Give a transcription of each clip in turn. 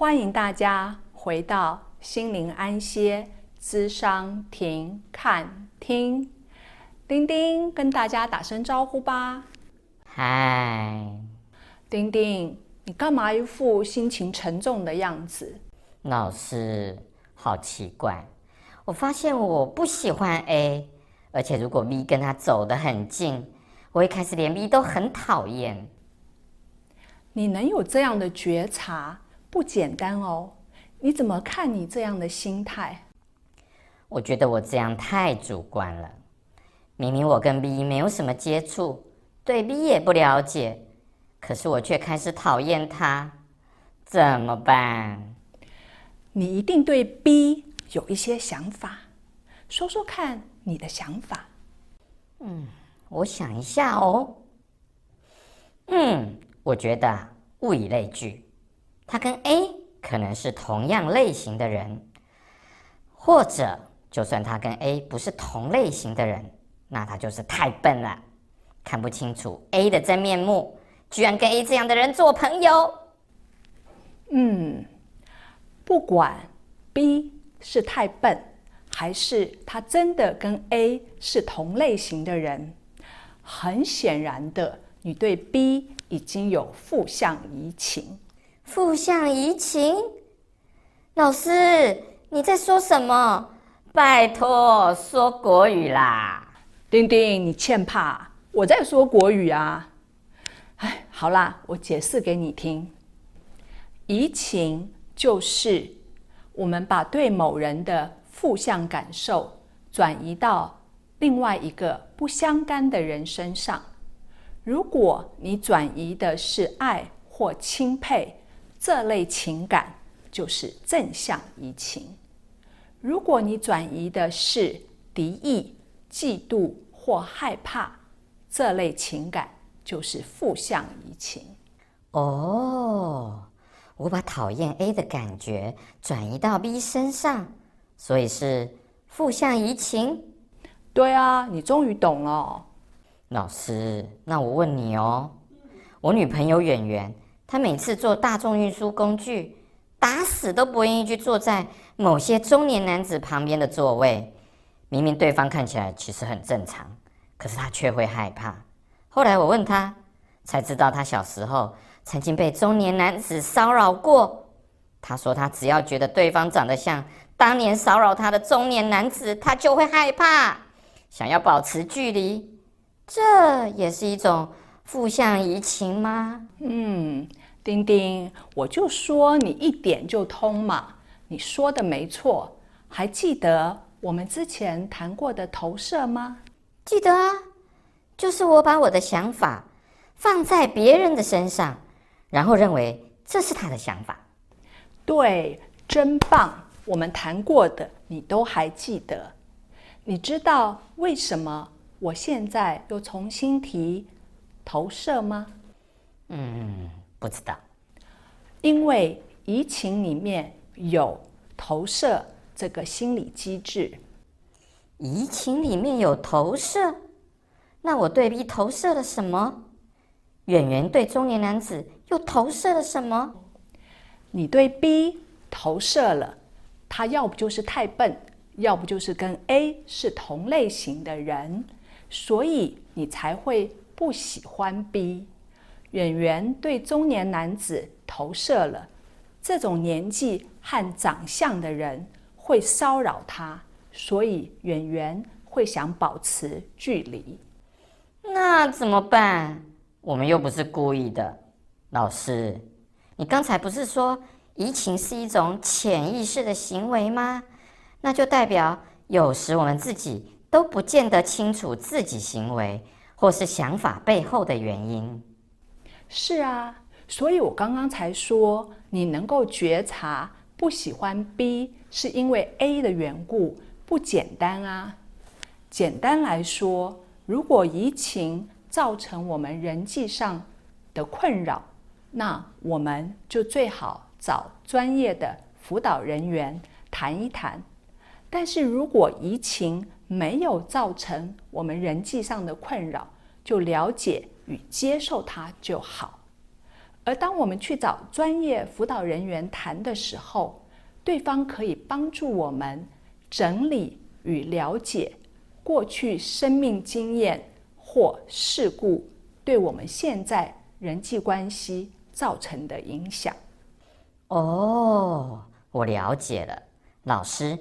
欢迎大家回到心灵安歇咨商停看听。丁丁跟大家打声招呼吧。嗨，丁丁，你干嘛一副心情沉重的样子？老师，好奇怪，我发现我不喜欢 A，而且如果 B 跟他走得很近，我一开始连 B 都很讨厌。你能有这样的觉察？不简单哦，你怎么看你这样的心态？我觉得我这样太主观了。明明我跟 B 没有什么接触，对 B 也不了解，可是我却开始讨厌他，怎么办？你一定对 B 有一些想法，说说看你的想法。嗯，我想一下哦。嗯，我觉得物以类聚。他跟 A 可能是同样类型的人，或者就算他跟 A 不是同类型的人，那他就是太笨了，看不清楚 A 的真面目，居然跟 A 这样的人做朋友。嗯，不管 B 是太笨，还是他真的跟 A 是同类型的人，很显然的，你对 B 已经有负向移情。负向移情，老师，你在说什么？拜托，说国语啦！丁丁，你欠怕？我在说国语啊！哎，好啦，我解释给你听。移情就是我们把对某人的负向感受转移到另外一个不相干的人身上。如果你转移的是爱或钦佩，这类情感就是正向移情。如果你转移的是敌意、嫉妒或害怕，这类情感就是负向移情。哦，我把讨厌 A 的感觉转移到 B 身上，所以是负向移情。对啊，你终于懂了。老师，那我问你哦，我女朋友圆圆。他每次坐大众运输工具，打死都不愿意去坐在某些中年男子旁边的座位。明明对方看起来其实很正常，可是他却会害怕。后来我问他，才知道他小时候曾经被中年男子骚扰过。他说他只要觉得对方长得像当年骚扰他的中年男子，他就会害怕，想要保持距离。这也是一种负向移情吗？嗯。丁丁，我就说你一点就通嘛！你说的没错，还记得我们之前谈过的投射吗？记得啊，就是我把我的想法放在别人的身上，然后认为这是他的想法。对，真棒！我们谈过的你都还记得。你知道为什么我现在又重新提投射吗？嗯。不知道，因为移情里面有投射这个心理机制。移情里面有投射，那我对 B 投射了什么？演员对中年男子又投射了什么？你对 B 投射了，他要不就是太笨，要不就是跟 A 是同类型的人，所以你才会不喜欢 B。演员对中年男子投射了，这种年纪和长相的人会骚扰他，所以演员会想保持距离。那怎么办？我们又不是故意的。老师，你刚才不是说移情是一种潜意识的行为吗？那就代表有时我们自己都不见得清楚自己行为或是想法背后的原因。是啊，所以我刚刚才说，你能够觉察不喜欢 B 是因为 A 的缘故，不简单啊。简单来说，如果移情造成我们人际上的困扰，那我们就最好找专业的辅导人员谈一谈。但是如果移情没有造成我们人际上的困扰，就了解。与接受它就好，而当我们去找专业辅导人员谈的时候，对方可以帮助我们整理与了解过去生命经验或事故对我们现在人际关系造成的影响。哦，我了解了，老师。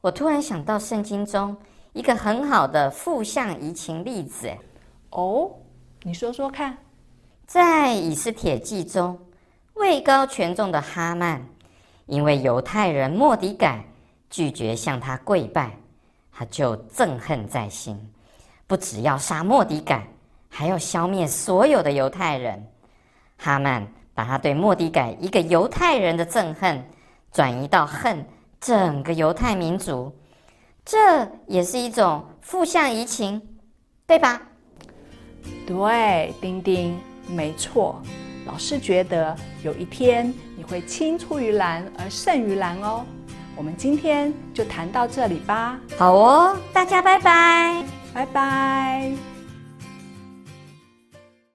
我突然想到圣经中一个很好的负向移情例子。哦，你说说看。在以斯帖记中，位高权重的哈曼，因为犹太人莫迪改拒绝向他跪拜，他就憎恨在心，不只要杀莫迪改，还要消灭所有的犹太人。哈曼把他对莫迪改一个犹太人的憎恨，转移到恨整个犹太民族，这也是一种负向移情，对吧？对，丁丁。没错，老师觉得有一天你会青出于蓝而胜于蓝哦。我们今天就谈到这里吧。好哦，大家拜拜，拜拜。